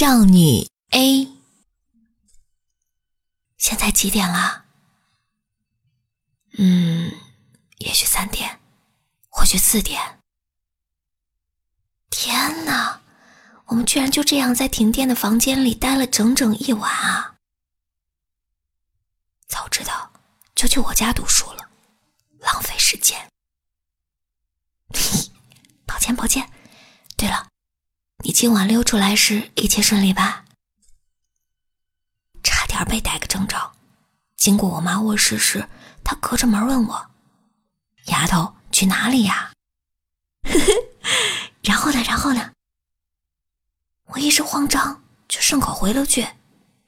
少女 A，现在几点了？嗯，也许三点，或许四点。天哪，我们居然就这样在停电的房间里待了整整一晚啊！早知道就去我家读书了，浪费时间。抱歉，抱歉。对了。你今晚溜出来时一切顺利吧？差点被逮个正着。经过我妈卧室时，她隔着门问我：“丫头，去哪里呀？” 然后呢？然后呢？我一时慌张，就顺口回了句：“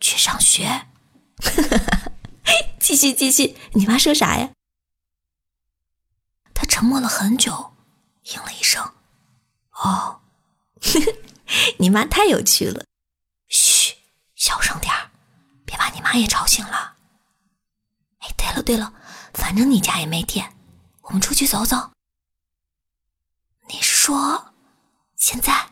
去上学。”继续继续，你妈说啥呀？她沉默了很久，应了一声：“哦。”呵呵你妈太有趣了，嘘，小声点儿，别把你妈也吵醒了。哎，对了对了，反正你家也没电，我们出去走走。你说，现在？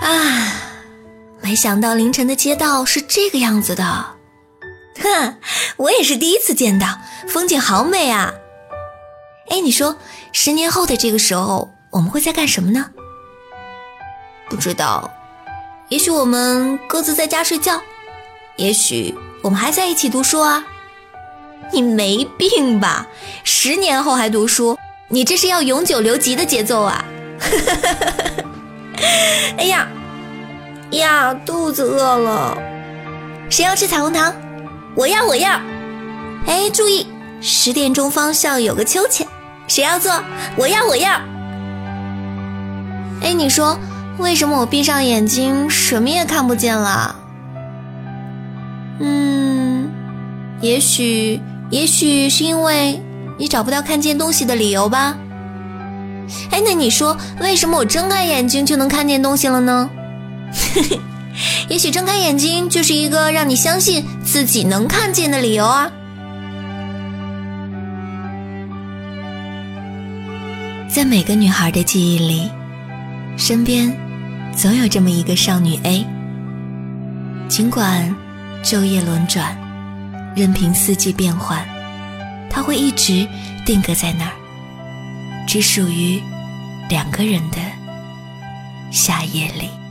啊，没想到凌晨的街道是这个样子的，哼，我也是第一次见到，风景好美啊！哎，你说，十年后的这个时候，我们会在干什么呢？不知道，也许我们各自在家睡觉，也许我们还在一起读书啊！你没病吧？十年后还读书，你这是要永久留级的节奏啊！哎呀！呀，肚子饿了，谁要吃彩虹糖？我要，我要。哎，注意，十点钟方向有个秋千，谁要坐？我要，我要。哎，你说为什么我闭上眼睛什么也看不见了？嗯，也许，也许是因为你找不到看见东西的理由吧。哎，那你说为什么我睁开眼睛就能看见东西了呢？也许睁开眼睛就是一个让你相信自己能看见的理由啊！在每个女孩的记忆里，身边总有这么一个少女 A。尽管昼夜轮转，任凭四季变换，她会一直定格在那儿，只属于两个人的夏夜里。